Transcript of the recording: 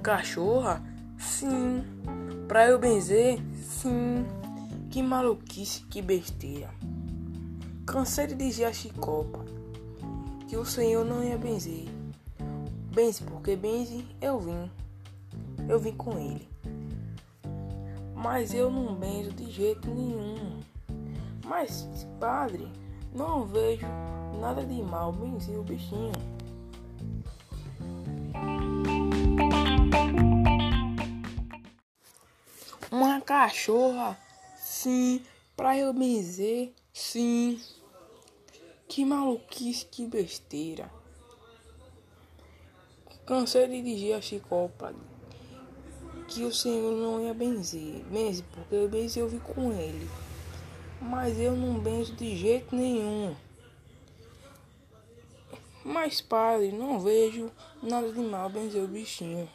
cachorra? Sim. Pra eu benzer? Sim. Que maluquice, que besteira. Cansei de dizer a Chicopa que o Senhor não ia benzer. Benze porque benze eu vim. Eu vim com ele. Mas eu não benzo de jeito nenhum. Mas, padre, não vejo nada de mal benzer o bichinho. Uma cachorra? Sim. Pra eu benzer? Sim. Que maluquice, que besteira. Cansei de dizer a Chicopa que o Senhor não ia benzer. Benze, porque eu benzi eu vi com ele. Mas eu não benzo de jeito nenhum. Mas, padre, não vejo nada de mal benzer o bichinho.